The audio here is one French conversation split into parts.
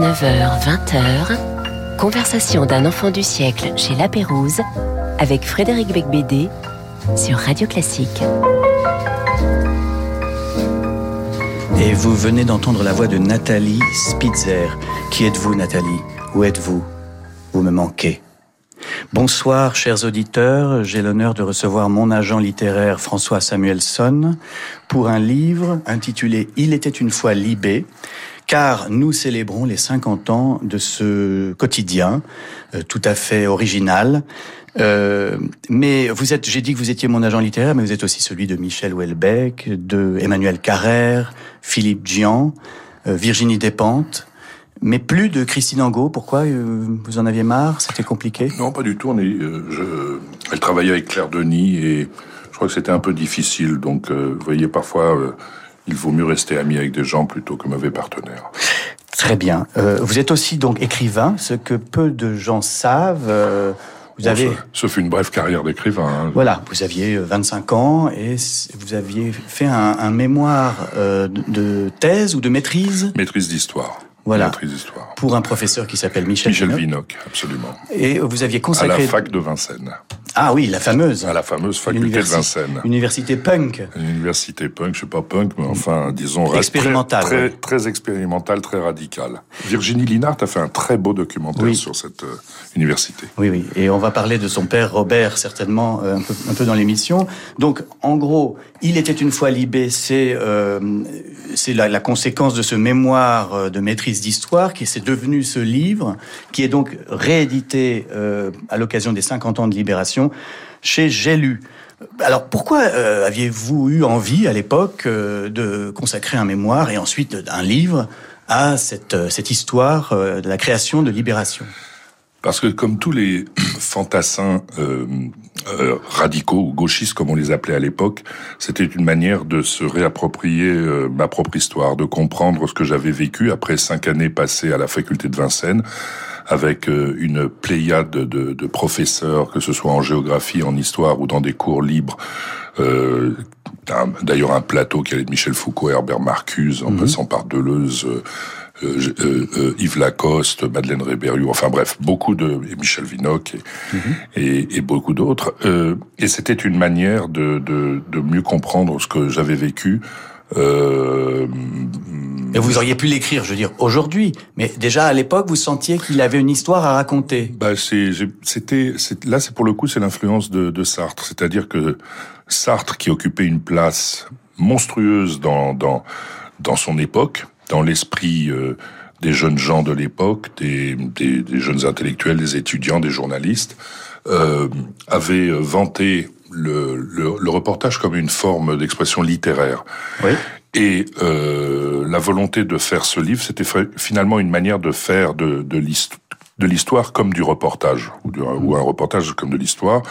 19h, 20h, conversation d'un enfant du siècle chez La Pérouse avec Frédéric Becbédé sur Radio Classique. Et vous venez d'entendre la voix de Nathalie Spitzer. Qui êtes-vous, Nathalie? Où êtes-vous? Vous me manquez. Bonsoir, chers auditeurs. J'ai l'honneur de recevoir mon agent littéraire François Samuelson pour un livre intitulé Il était une fois Libé, car nous célébrons les 50 ans de ce quotidien euh, tout à fait original. Euh, mais vous êtes, j'ai dit que vous étiez mon agent littéraire, mais vous êtes aussi celui de Michel Houellebecq, de Emmanuel Carrère, Philippe Gian, euh, Virginie Despentes, mais plus de Christine Angot. Pourquoi Vous en aviez marre? C'était compliqué? Non, pas du tout. Elle travaillait avec Claire Denis et je crois que c'était un peu difficile. Donc, vous voyez, parfois, il vaut mieux rester ami avec des gens plutôt que mauvais partenaire. Très bien. Euh, vous êtes aussi donc écrivain, ce que peu de gens savent. Euh, vous avez... Ce, fut une brève carrière d'écrivain. Hein. Voilà, vous aviez 25 ans et vous aviez fait un, un mémoire euh, de thèse ou de maîtrise? Maîtrise d'histoire. Voilà. Pour un professeur qui s'appelle Michel, Michel Vinoc. absolument. Et vous aviez consacré... À la fac de Vincennes. Ah oui, la fameuse. À la fameuse faculté de Vincennes. Université punk. université punk, je sais pas punk, mais enfin, disons... Expérimentale. Très, très, expérimentale, très radicale. Virginie Linard a fait un très beau documentaire sur cette euh, université. Oui, oui. Et on va parler de son père Robert, certainement, euh, un, peu, un peu dans l'émission. Donc, en gros, Il était une fois Libé, c'est euh, la, la conséquence de ce mémoire euh, de maîtrise d'histoire qui s'est devenu ce livre, qui est donc réédité euh, à l'occasion des 50 ans de libération chez J'ai lu. Alors pourquoi euh, aviez-vous eu envie à l'époque euh, de consacrer un mémoire et ensuite un livre à cette, euh, cette histoire de la création de Libération? Parce que comme tous les fantassins euh, radicaux ou gauchistes comme on les appelait à l'époque, c'était une manière de se réapproprier euh, ma propre histoire, de comprendre ce que j'avais vécu après cinq années passées à la faculté de Vincennes avec euh, une pléiade de, de, professeurs, que ce soit en géographie, en histoire ou dans des cours libres. Euh, D'ailleurs, un plateau qui allait de Michel Foucault, Herbert Marcuse, en mhm. passant par Deleuze, euh, Yves Lacoste, Madeleine Rébériou, enfin bref, beaucoup de et Michel Vinoc et, mhm. et, et beaucoup d'autres. Euh, et c'était une manière de, de, de, mieux comprendre ce que j'avais vécu. Euh, et vous auriez pu l'écrire, je veux dire, aujourd'hui. Mais déjà à l'époque, vous sentiez qu'il avait une histoire à raconter. Bah, c'était, là, c'est pour le coup, c'est l'influence de, de Sartre. C'est-à-dire que Sartre, qui occupait une place monstrueuse dans, dans, dans son époque, dans l'esprit euh, des jeunes gens de l'époque, des, des, des, jeunes intellectuels, des étudiants, des journalistes, euh, avait vanté le, le, le, reportage comme une forme d'expression littéraire. Oui. Et euh, la volonté de faire ce livre, c'était finalement une manière de faire de, de l'histoire de l'histoire comme du reportage, ou, du, ou, un reportage comme de l'histoire,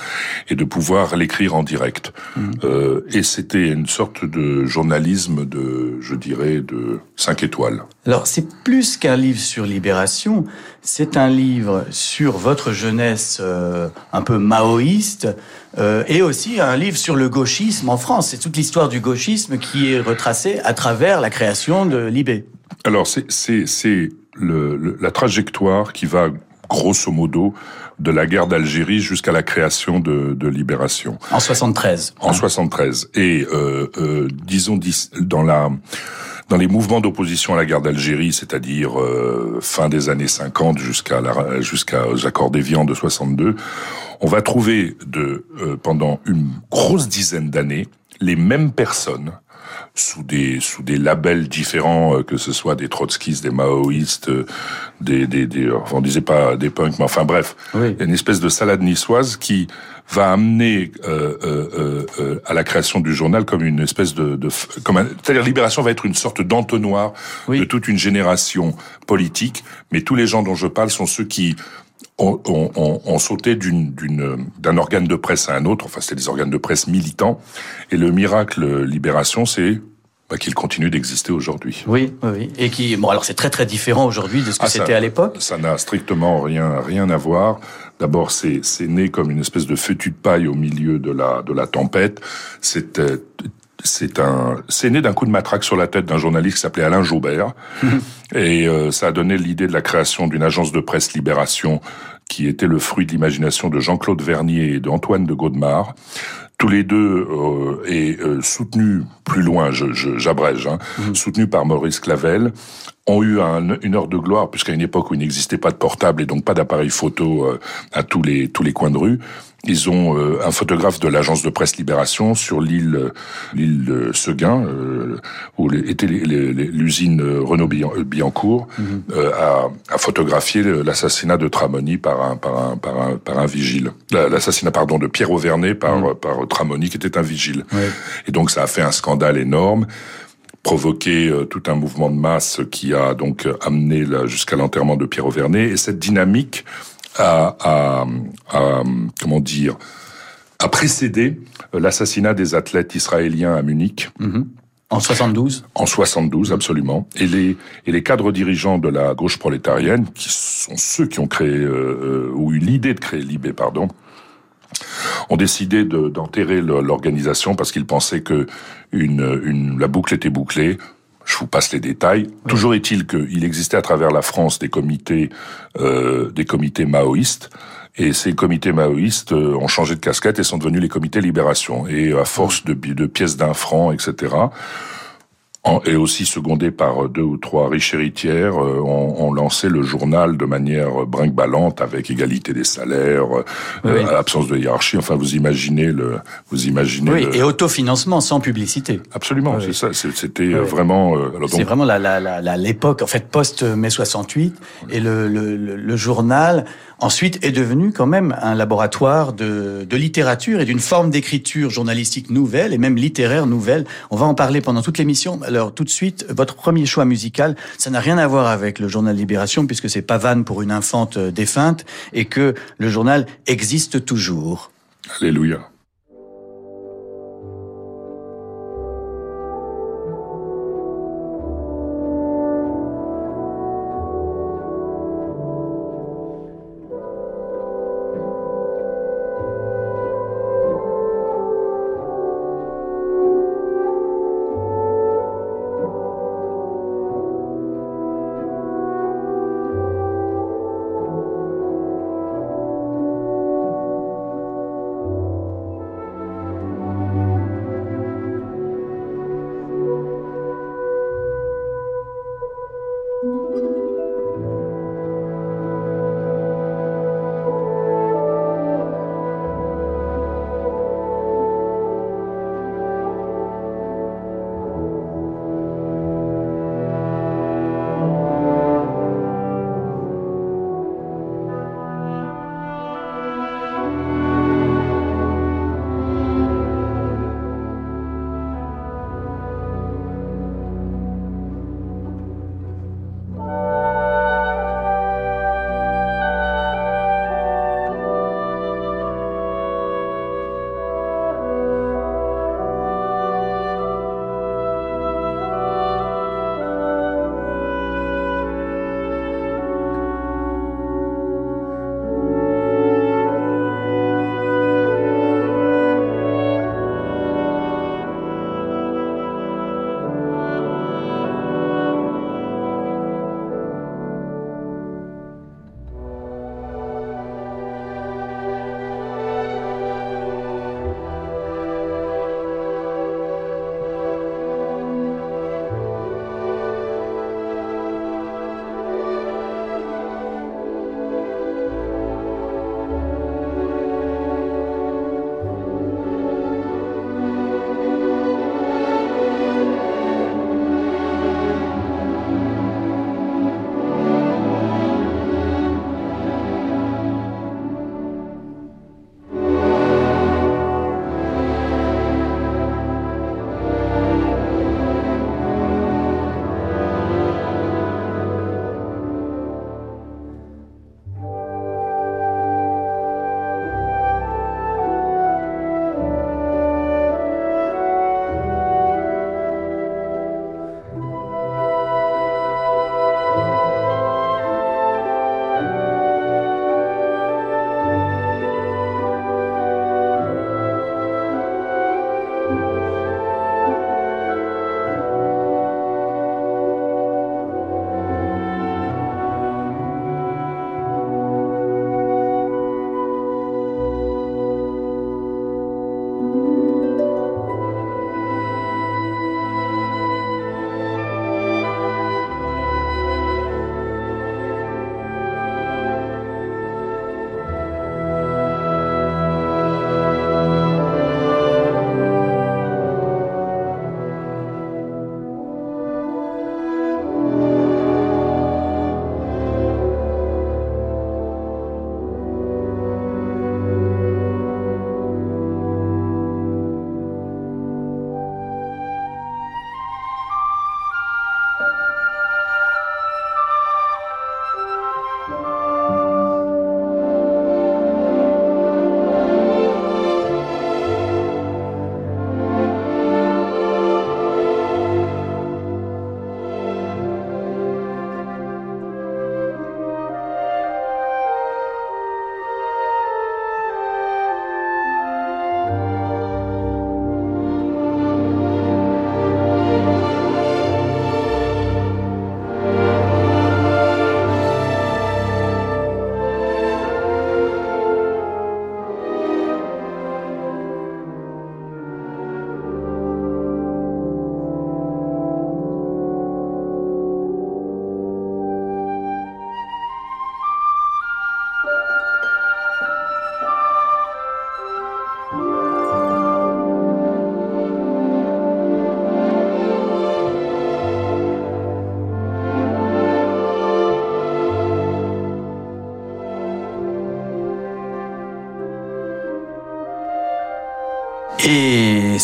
et de pouvoir l'écrire en direct. Mmh. Euh, et c'était une sorte de journalisme de, je dirais, de cinq étoiles. Alors c'est plus qu'un livre sur libération, c'est un livre sur votre jeunesse euh, un peu maoïste, euh, et aussi un livre sur le gauchisme en France. C'est toute l'histoire du gauchisme qui est retracée à travers la création de Libé. Alors c'est le, le, la trajectoire qui va grosso modo de la guerre d'Algérie jusqu'à la création de, de Libération. En 73. En 73. Et euh, euh, disons dans la dans les mouvements d'opposition à la guerre d'Algérie, c'est-à-dire euh, fin des années 50 jusqu'à la, jusqu'à accords d'Évian de 62, on va trouver de euh, pendant une grosse dizaine d'années les mêmes personnes sous des sous des labels différents, euh, que ce soit des trotskistes, des maoïstes, euh, des, des, des on disait pas des punks, mais enfin bref, oui. une espèce de salade niçoise qui va amener euh, euh, euh, à la création du journal comme une espèce de, de comme c'est-à-dire Libération va être une sorte d'entonnoir oui. de toute une génération politique, mais tous les gens dont je parle sont ceux qui ont, ont, ont sauté d'un organe de presse à un autre, enfin c'était des organes de presse militants, et le miracle Libération, c'est bah, qu'il continue d'exister aujourd'hui. Oui, oui, et qui bon alors c'est très très différent aujourd'hui de ce que ah, c'était à l'époque. Ça n'a strictement rien rien à voir. D'abord, c'est c'est né comme une espèce de feu de paille au milieu de la de la tempête. C'est c'est un, c'est né d'un coup de matraque sur la tête d'un journaliste qui s'appelait Alain Jaubert, et euh, ça a donné l'idée de la création d'une agence de presse Libération qui était le fruit de l'imagination de Jean-Claude Vernier et d'Antoine de Gaudemar. Tous les deux euh, et euh, soutenus plus loin, j'abrège, hein, mmh. soutenus par Maurice Clavel, ont eu une heure de gloire, puisqu'à une époque où il n'existait pas de portable et donc pas d'appareil photo euh, à tous les tous les coins de rue, ils ont euh, un photographe de l'agence de presse Libération sur l'île euh, l'île de Seguin, où était l'usine Renault Billancourt, mhm. a, a, photographié l'assassinat de Tramoni par un par un par un, par un vigile. L'assassinat pardon de Pierre Auvernet par mhm. par Tramoni qui était un vigile. Et donc ça a fait un scandale énorme provoqué euh, tout un mouvement de masse qui a donc amené jusqu'à l'enterrement de Pierre Auvernet. Et cette dynamique a, a, a comment dire, a précédé euh, l'assassinat des athlètes israéliens à Munich. Mm-hmm. En 72 En 72, absolument. Et les, et les cadres dirigeants de la gauche prolétarienne, qui sont ceux qui ont créé, euh, ou eu l'idée de créer l'IB, pardon, ont décidé d'enterrer l'organisation parce qu'ils pensaient que une, une, la boucle était bouclée. Je vous passe les détails. Toujours est-il qu'il existait à travers la France des comités, euh, des comités maoïstes. Et ces comités maoïstes euh, ont changé de casquette et sont devenus les comités libération. Et à force de, de pièces d'un franc, etc., et aussi secondé par deux ou trois riches héritières, euh, ont, lancé le journal de manière brinque-ballante avec égalité des salaires, euh, absence de hiérarchie. Enfin, vous imaginez le, vous imaginez. Oui, et autofinancement sans publicité. Absolument, c'est ça. C'était vraiment. Euh, c'est vraiment l'époque, en fait, post mai 68, et le, le, le journal ensuite est devenu quand même un laboratoire de, de littérature et d'une forme d'écriture journalistique nouvelle et même littéraire nouvelle. On va en parler pendant toute l'émission. Alors tout de suite, votre premier choix musical, ça n'a rien à voir avec le journal Libération puisque c'est Pavane pour une infante défunte et que le journal existe toujours. Alléluia.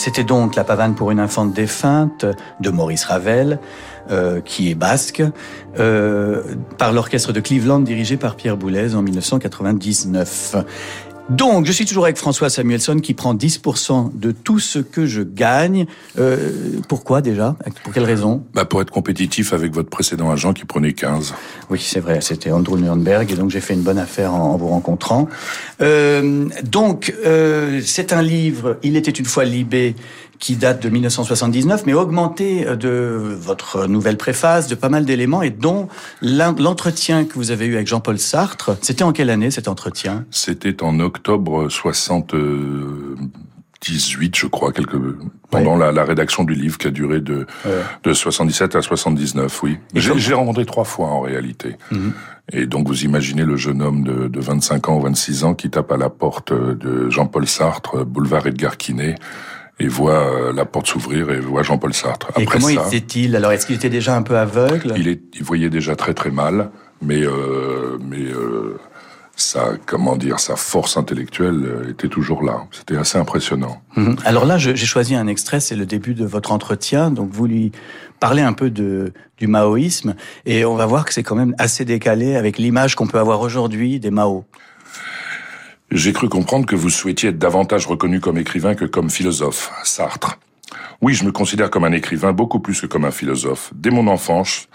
C'était donc La pavane pour une infante défunte de Maurice Ravel, euh, qui est basque, euh, par l'orchestre de Cleveland dirigé par Pierre Boulez en 1999. Donc, je suis toujours avec François Samuelson qui prend 10% de tout ce que je gagne. Euh, pourquoi déjà? Pour quelle raison? Bah Pour être compétitif avec votre précédent agent qui prenait 15. Oui, c'est vrai, c'était Andrew Nürnberg et donc j'ai fait une bonne affaire en, vous rencontrant. Euh, donc, euh, c'est un livre, Il était une fois Libé, qui date de 1979, mais augmenté euh, de votre nouvelle préface, de pas mal d'éléments, et dont l'entretien que vous avez eu avec Jean-Paul Sartre. C'était en quelle année cet entretien? C'était en octobre 78, je crois, quelque pendant la, rédaction du livre qui a duré de de 77 à 79, oui. J'ai rencontré trois fois en réalité. Mhm. Et donc vous imaginez le jeune homme de, de 25 ans ou 26 ans qui tape à la porte de Jean-Paul Sartre, boulevard Edgar Quinet et voit euh, la porte s'ouvrir et voit Jean-Paul Sartre. Après et comment était-il Alors, est-ce qu'il était déjà un peu aveugle? Il, est, il voyait déjà très très mal, mais euh, mais euh, sa comment dire sa force intellectuelle euh, était toujours là. C'était assez impressionnant. Mhm. Alors là, j'ai choisi un extrait, c'est le début de votre entretien. Donc vous lui parlez un peu de du maoïsme et on va voir que c'est quand même assez décalé avec l'image qu'on peut avoir aujourd'hui des Mao. J'ai cru comprendre que vous souhaitiez être davantage reconnu comme écrivain que comme philosophe, Sartre. Oui, je me considère comme un écrivain beaucoup plus que comme un philosophe. Dès mon enfance,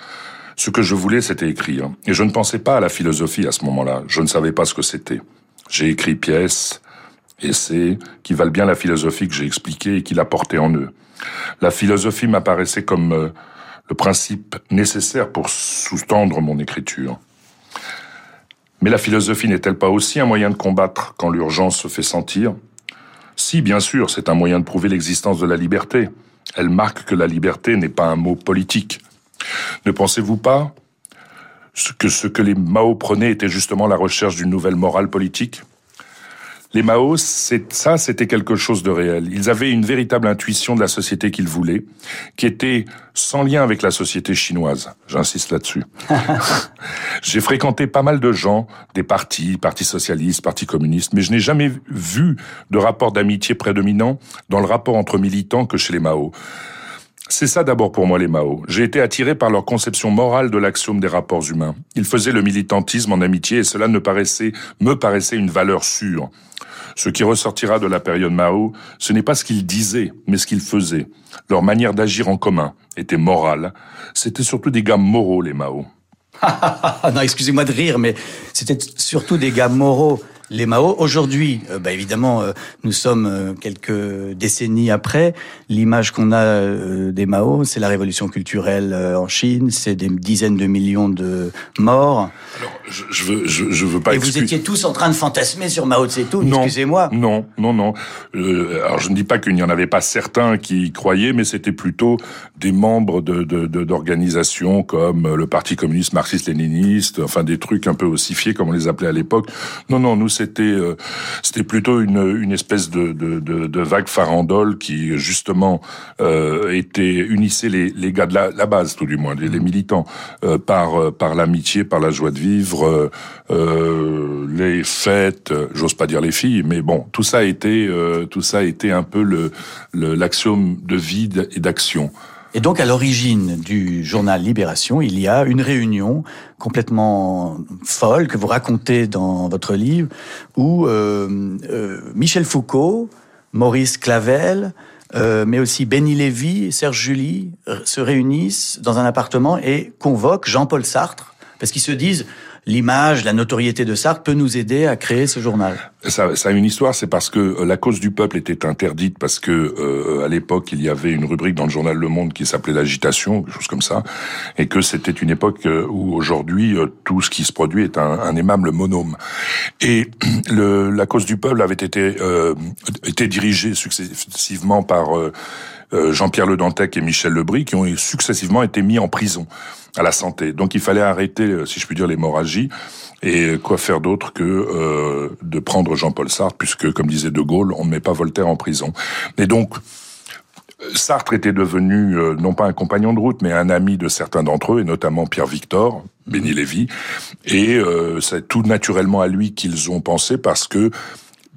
ce que je voulais, c'était écrire. Et je ne pensais pas à la philosophie à ce moment-là. Je ne savais pas ce que c'était. J'ai écrit pièces, essais, qui valent bien la philosophie que j'ai expliquée et qui la portait en eux. La philosophie m'apparaissait comme euh, le principe nécessaire pour sous-tendre mon écriture. Mais la philosophie n'est-elle pas aussi un moyen de combattre quand l'urgence se fait sentir? Si, bien sûr, c'est un moyen de prouver l'existence de la liberté. Elle marque que la liberté n'est pas un mot politique. Ne pensez-vous pas que ce que les Mao prenaient était justement la recherche d'une nouvelle morale politique? Les Mao, ça, c'était quelque chose de réel. Ils avaient une véritable intuition de la société qu'ils voulaient, qui était sans lien avec la société chinoise. J'insiste là-dessus. J'ai fréquenté pas mal de gens, des partis, partis socialistes, partis communistes, mais je n'ai jamais vu de rapport d'amitié prédominant dans le rapport entre militants que chez les Mao. C'est ça d'abord pour moi les Mao. J'ai été attiré par leur conception morale de l'axiome des rapports humains. Ils faisaient le militantisme en amitié et cela ne paraissait, me paraissait une valeur sûre. Ce qui ressortira de la période Mao, ce n'est pas ce qu'ils disaient, mais ce qu'ils faisaient. Leur manière d'agir en commun était morale. C'était surtout des gars moraux, les Mao. non, excusez-moi de rire, mais c'était surtout des gars moraux les Mao. Aujourd'hui, euh, bah, évidemment, euh, nous sommes euh, quelques décennies après. L'image qu'on a des Mao, c'est la révolution culturelle en Chine, c'est des dizaines de millions de morts. Alors, je, je veux, je, veux pas. Et vous étiez tous en train de fantasmer sur Mao Tse-tung. Excusez-moi. Non, non, non. alors, je ne dis pas qu'il n'y en avait pas certains qui y croyaient, mais c'était plutôt des membres de d'organisations comme le Parti communiste marxiste-léniniste, enfin des trucs un peu ossifiés comme on les appelait à l'époque. Non, non, nous c'était euh, c'était plutôt une, une espèce de, de, de, de, vague farandole qui justement euh, était unissait les, les gars de la, la base tout du moins les, les militants euh, par par l'amitié par la joie de vivre les fêtes j'ose pas dire les filles mais bon tout ça a été tout ça a été un peu le l'axiome de vie et d'action et donc, à l'origine du journal Libération, il y a une réunion complètement folle que vous racontez dans votre livre, où euh, euh, Michel Foucault, Maurice Clavel, euh, mais aussi Benny Lévy, Serge Julie se réunissent dans un appartement et convoquent Jean-Paul Sartre, parce qu'ils se disent l'image, la notoriété de Sartre peut nous aider à créer ce journal ça, ça a une histoire, c'est parce que euh, la cause du peuple était interdite, parce que euh, à l'époque il y avait une rubrique dans le journal Le Monde qui s'appelait l'agitation, quelque chose comme ça, et que c'était une époque euh, où aujourd'hui tout ce qui se produit est un, un aimable monome. Et le, la cause du peuple avait été euh, dirigée successivement par Jean-Pierre Le Dantec et Michel Lebris, qui ont successivement été mis en prison à la santé. Donc il fallait arrêter, si je puis dire, l'hémorragie. Et quoi faire d'autre que euh, de prendre Jean-Paul Sartre, puisque, comme disait De Gaulle, on ne met pas Voltaire en prison. Et donc, Sartre était devenu euh, non pas un compagnon de route, mais un ami de certains d'entre eux, et notamment Pierre Victor, Béni Lévy. Et euh, c'est tout naturellement à lui qu'ils ont pensé, parce que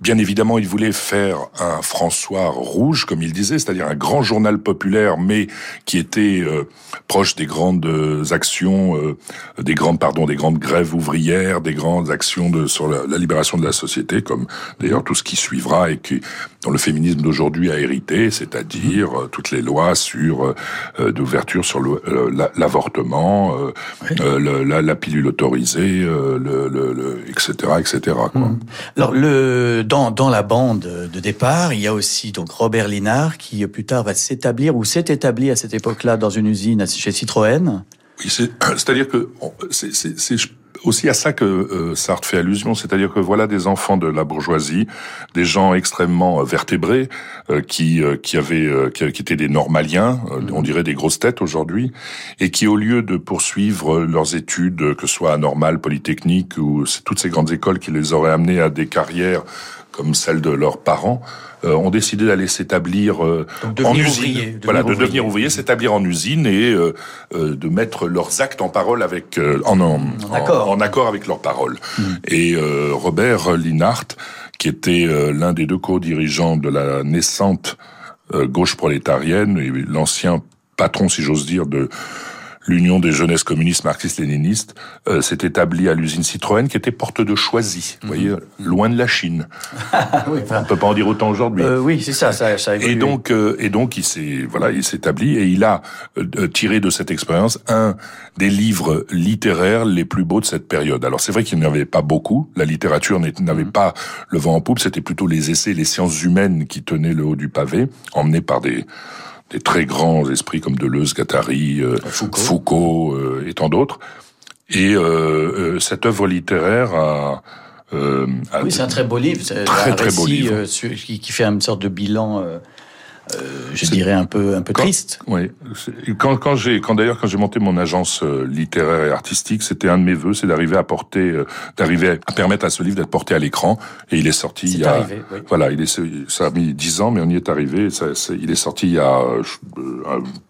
Bien évidemment, il voulait faire un François rouge, comme il disait, c'est-à-dire un grand journal populaire, mais qui était euh, proche des grandes actions, euh, des grandes, pardon, des grandes grèves ouvrières, des grandes actions de, sur la, libération de la société, comme d'ailleurs tout ce qui suivra et qui, dont le féminisme d'aujourd'hui a hérité, c'est-à-dire euh, toutes les lois sur d'ouverture sur l'avortement, la, la, pilule autorisée, le, le, etc., etc. Quoi. Alors le dans, la bande de départ, il y a aussi donc Robert Linard qui plus tard va s'établir ou s'est établi à cette époque-là dans une usine chez Citroën. Oui, c'est-à-dire que c'est aussi à ça que euh, Sartre fait allusion, c'est-à-dire que voilà des enfants de la bourgeoisie, des gens extrêmement euh, vertébrés, euh, qui qui avaient qui, étaient des normaliens, on dirait des grosses têtes aujourd'hui, et qui au lieu de poursuivre leurs études, que ce soit à Normal, Polytechnique ou toutes ces grandes écoles qui les auraient amenés à des carrières comme celle de leurs parents, euh, ont décidé d'aller s'établir euh, en usine. voilà, de devenir ouvrier, s'établir en usine et euh, de mettre leurs actes en parole avec en, en, en, accord. avec leurs paroles. Hmm. Et Robert Linhart, qui était l'un des deux co-dirigeants de la naissante gauche prolétarienne et l'ancien patron, si j'ose dire, de l'Union des jeunesses communistes marxistes-léninistes euh, s'est établie à l'usine Citroën qui était porte de Choisy, vous voyez, mhm. loin de la Chine. oui, enfin, On peut pas en dire autant aujourd'hui. Euh, oui, c'est ça, ça, ça Et donc, euh, et donc, il s'est, voilà, il s'est établi et il a euh, tiré de cette expérience un des livres littéraires les plus beaux de cette période. Alors, c'est vrai qu'il n'y avait pas beaucoup. La littérature n'avait mhm. pas le vent en poupe. C'était plutôt les essais, les sciences humaines qui tenaient le haut du pavé, emmenés par des des très grands esprits comme Deleuze, Guattari, euh, Foucault, euh, et tant d'autres. Et euh, cette œuvre littéraire a, oui, c'est un très beau livre. Très, un très beau livre. qui, qui, fait une sorte de bilan euh, je dirais un peu un peu triste. Oui. Quand quand j'ai quand d'ailleurs quand j'ai monté mon agence euh, littéraire et artistique, c'était un de mes vœux, c'est d'arriver à porter, euh, d'arriver à permettre à ce livre d'être porté à l'écran. Et il est sorti il y a arrivé, oui. voilà, il est ça a mis dix ans, mais on y est arrivé. Ça, il est sorti il y a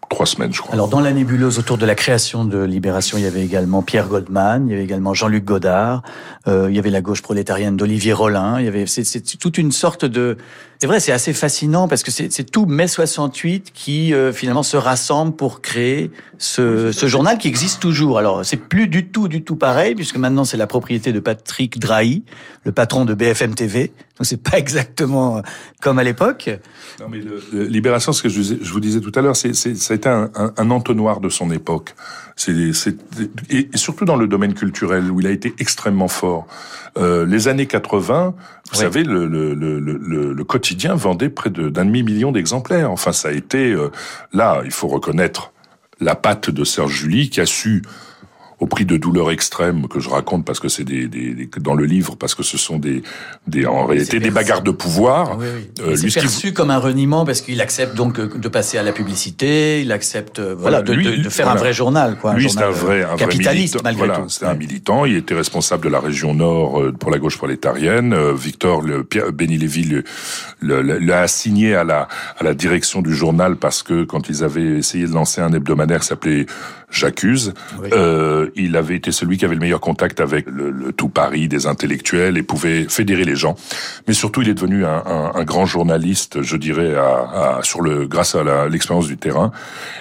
trois semaines, je crois. Alors dans la nébuleuse autour de la création de Libération, il y avait également Pierre Goldman, il y avait également Jean-Luc Godard, euh, il y avait la gauche prolétarienne d'Olivier Rollin, il y avait c'est toute une sorte de c'est vrai, c'est assez fascinant parce que c'est tout mai 68 qui euh, finalement se rassemble pour créer ce, ce journal qui existe toujours. Alors c'est plus du tout du tout pareil puisque maintenant c'est la propriété de Patrick Drahi, le patron de BFM TV. Donc c'est pas exactement comme à l'époque. Non mais le, Libération, ce que je, je, vous disais tout à l'heure, c'est ça a été un, un, un, entonnoir de son époque. C'est et, et surtout dans le domaine culturel où il a été extrêmement fort. Euh, les années 80, vous savez, le, le, le, le, quotidien vendait près d'un demi-million d'exemplaires. Enfin, ça a été... Euh, là, il faut reconnaître la patte de Serge Julie qui a su au prix de douleurs extrêmes que je raconte parce que c'est des, des, dans le livre parce que ce sont des, des en réalité des bagarres de pouvoir. Oui, oui. Euh, c'est perçu comme un reniement parce qu'il accepte donc euh, de passer à la publicité, il accepte euh, voilà, de, de, faire un vrai journal quoi. Lui c'est un vrai un capitaliste vrai militant, voilà, C'est un militant. Il était responsable de la région Nord pour la gauche prolétarienne. Victor le, Benny Lévy l'a assigné à la à la direction du journal parce que quand ils avaient essayé de lancer un hebdomadaire qui s'appelait J'accuse. Euh, il avait été celui qui avait le meilleur contact avec le, tout Paris des intellectuels et pouvait fédérer les gens. Mais surtout, il est devenu un, un, un grand journaliste, je dirais, à, à, sur le grâce à l'expérience du terrain.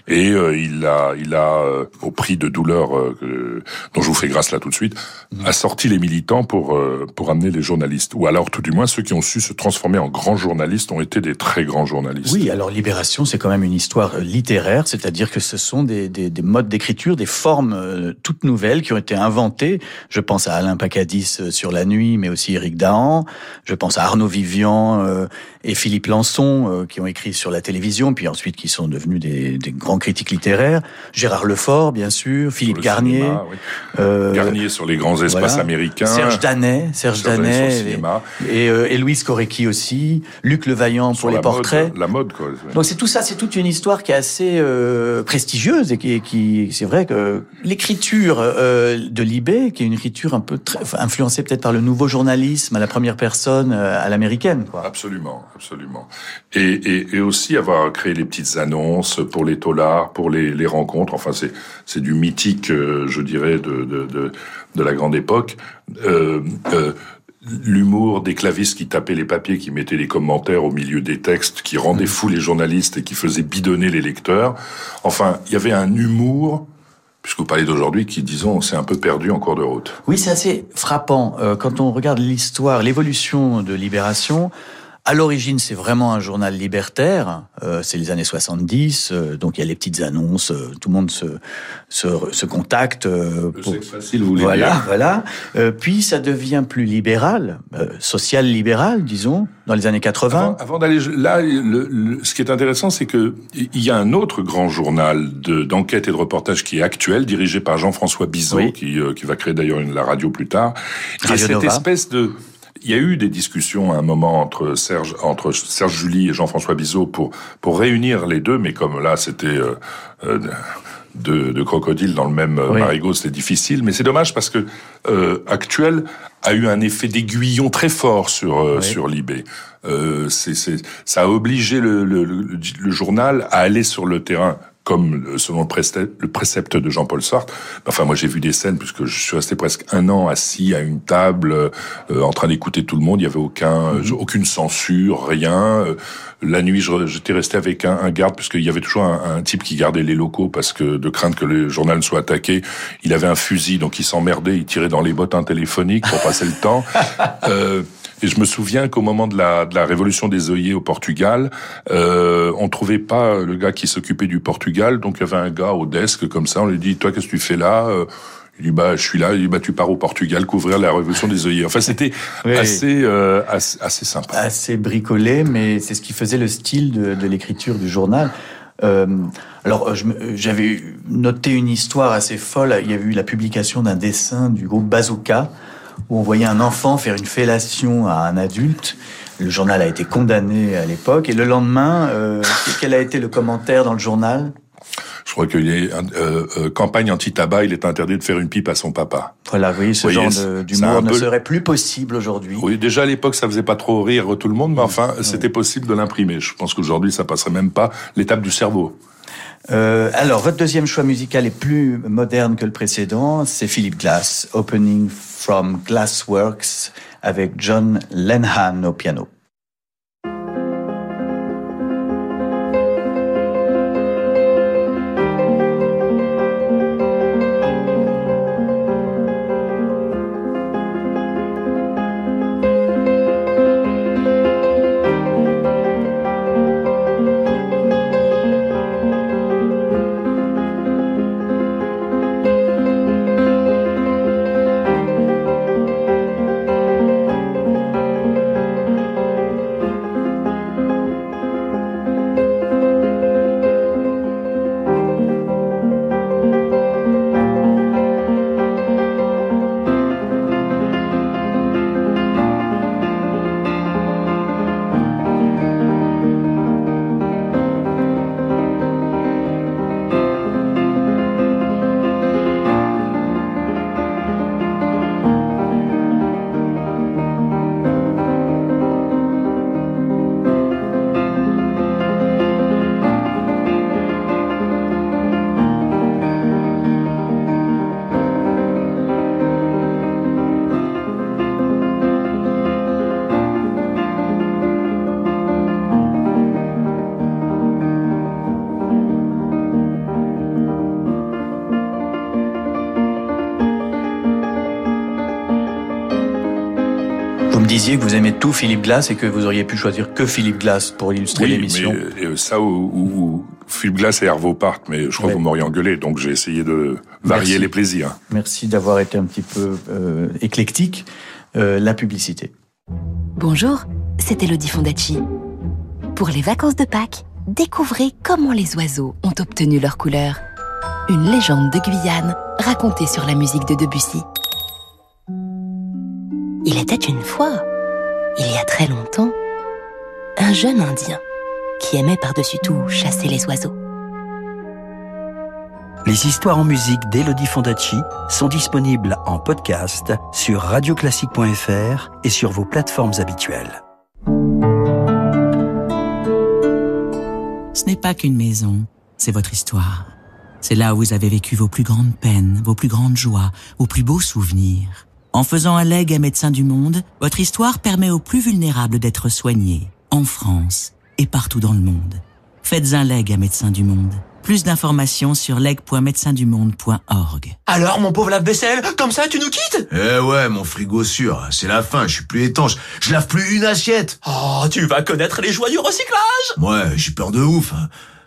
Et euh, il a, il a euh, au prix de douleurs euh, dont je vous fais grâce là tout de suite, mmh. a sorti les militants pour pour amener les journalistes. Ou alors, tout du moins, ceux qui ont su se transformer en grands journalistes ont été des très grands journalistes. Oui, alors Libération, c'est quand même une histoire littéraire, c'est-à-dire que ce sont des, des, des modes d'écriture, des formes toutes nouvelles qui ont été inventées. Je pense à Alain Pacadis sur La Nuit, mais aussi Eric Dahan. Je pense à Arnaud Vivian euh, et Philippe Lançon, euh, qui ont écrit sur la télévision, puis ensuite qui sont devenus des, des grands critiques littéraires. Gérard Lefort, bien sûr, Philippe Garnier. euh, Garnier sur les grands espaces américains. Serge Danet, Serge, Danet. Et, euh, et, Louise Korecki aussi. Luc Levaillant pour les portraits. la mode, quoi. Donc c'est tout ça, c'est toute une histoire qui est assez prestigieuse et qui, qui c'est vrai que l'écriture de Libé, qui est une écriture un peu influencée peut-être par le nouveau journalisme à la première personne, à l'américaine. Absolument absolument. Et, aussi avoir créé les petites annonces pour les tolards, pour les, rencontres. Enfin, c'est c'est du mythique, euh, je dirais, de, de, la grande époque. Euh, euh, l'humour des clavistes qui tapaient les papiers, qui mettaient les commentaires au milieu des textes, qui rendaient fous les journalistes et qui faisaient bidonner les lecteurs. Enfin, il y avait un humour puisque vous parlez d'aujourd'hui, qui, disons, s'est un peu perdu en cours de route. Oui, c'est assez frappant. Euh, quand on regarde l'histoire, l'évolution de Libération, à l'origine, c'est vraiment un journal libertaire. Euh, c'est les années 70, euh, donc il y a les petites annonces, euh, tout le monde se se, se contacte. Euh, pour... facile, vous Voilà, dire. voilà. puis ça devient plus libéral, social libéral, disons, dans les années 80. Avant, avant d'aller là, le, ce qui est intéressant, c'est que il y a un autre grand journal d'enquête et de reportage qui est actuel, dirigé par Jean-François Bizot, qui qui va créer d'ailleurs la radio plus tard. Radio et cette Nova. espèce de il y a eu des discussions à un moment entre Serge, entre Serge Julie et Jean-François Bizot pour pour réunir les deux, mais comme là c'était euh, euh, de, de crocodile dans le même euh, Oui. marigot, c'était difficile. Mais c'est dommage parce que euh, Actuel a eu un effet d'aiguillon très fort sur euh, Oui. sur Libé. Euh, c'est, c'est, ça a obligé le, le, le, le journal à aller sur le terrain comme selon le précepte, le précepte de Jean-Paul Sartre. Enfin, moi, j'ai vu des scènes puisque je suis resté presque un an assis à une table, euh, en train d'écouter tout le monde. Il y avait aucun, Mhm. euh, aucune censure, rien. Euh, La nuit, j'étais resté avec un, un garde puisqu'il y avait toujours un, un type qui gardait les locaux parce que de crainte que le journal soit attaqué, il avait un fusil, donc il s'emmerdait, il tirait dans les bottins téléphoniques pour passer le temps. Euh, et je me souviens qu'au moment de la, de la révolution des œillets au Portugal, euh, on trouvait pas le gars qui s'occupait du Portugal, donc il y avait un gars au desk comme ça, on lui dit, toi qu'est-ce que tu fais là Euh, il dit bah je suis là, il dit bah tu pars au Portugal couvrir la révolution des œillets. Enfin c'était Oui. assez, euh, assez assez sympa. assez bricolé, mais c'est ce qui faisait le style de, de l'écriture du journal. Euh, alors, j'avais noté une histoire assez folle. Il y avait eu la publication d'un dessin du groupe Bazooka, où on voyait un enfant faire une fellation à un adulte. Le journal a été condamné à l'époque. Et le lendemain, euh, quel a été le commentaire dans le journal? Je crois qu'il y a euh, euh, campagne anti-tabac, il est interdit de faire une pipe à son papa. Voilà, voyez, ce Oui, genre d'humour ne peu- serait plus possible aujourd'hui. Oui, déjà à l'époque ça faisait pas trop rire tout le monde, mais enfin c'était possible de l'imprimer. Je pense qu'aujourd'hui ça passerait même pas l'étape du cerveau. Euh, alors, votre deuxième choix musical est plus moderne que le précédent. C'est Philip Glass, Opening from Glassworks, avec John Lenhan au piano. Tout Philip Glass et que vous auriez pu choisir que Philip Glass pour illustrer Oui, l'émission. mais euh, ça ou, ou, ou Philippe Glass et Hervé partent, mais je crois Ouais. que vous m'auriez engueulé, donc j'ai essayé de varier Merci. les plaisirs. Merci d'avoir été un petit peu euh, éclectique. Euh, la publicité. Bonjour, c'est Elodie Fondacci. Pour les vacances de Pâques, découvrez comment les oiseaux ont obtenu leur couleur. Une légende de Guyane racontée sur la musique de Debussy. Il était une fois, il y a très longtemps, un jeune Indien qui aimait par-dessus tout chasser les oiseaux. Les histoires en musique d'Elodie Fondacci sont disponibles en podcast sur radioclassique.fr et sur vos plateformes habituelles. Ce n'est pas qu'une maison, c'est votre histoire. C'est là où vous avez vécu vos plus grandes peines, vos plus grandes joies, vos plus beaux souvenirs. En faisant un leg à Médecins du Monde, votre histoire permet aux plus vulnérables d'être soignés, en France et partout dans le monde. Faites un leg à Médecins du Monde. Plus d'informations sur leg.médecindumonde.org. Alors, mon pauvre lave-vaisselle, comme ça, tu nous quittes? Eh ouais, mon frigo sûr, c'est la fin, je suis plus étanche. Je lave plus une assiette. Oh, tu vas connaître les joies du recyclage Ouais, j'ai peur de ouf.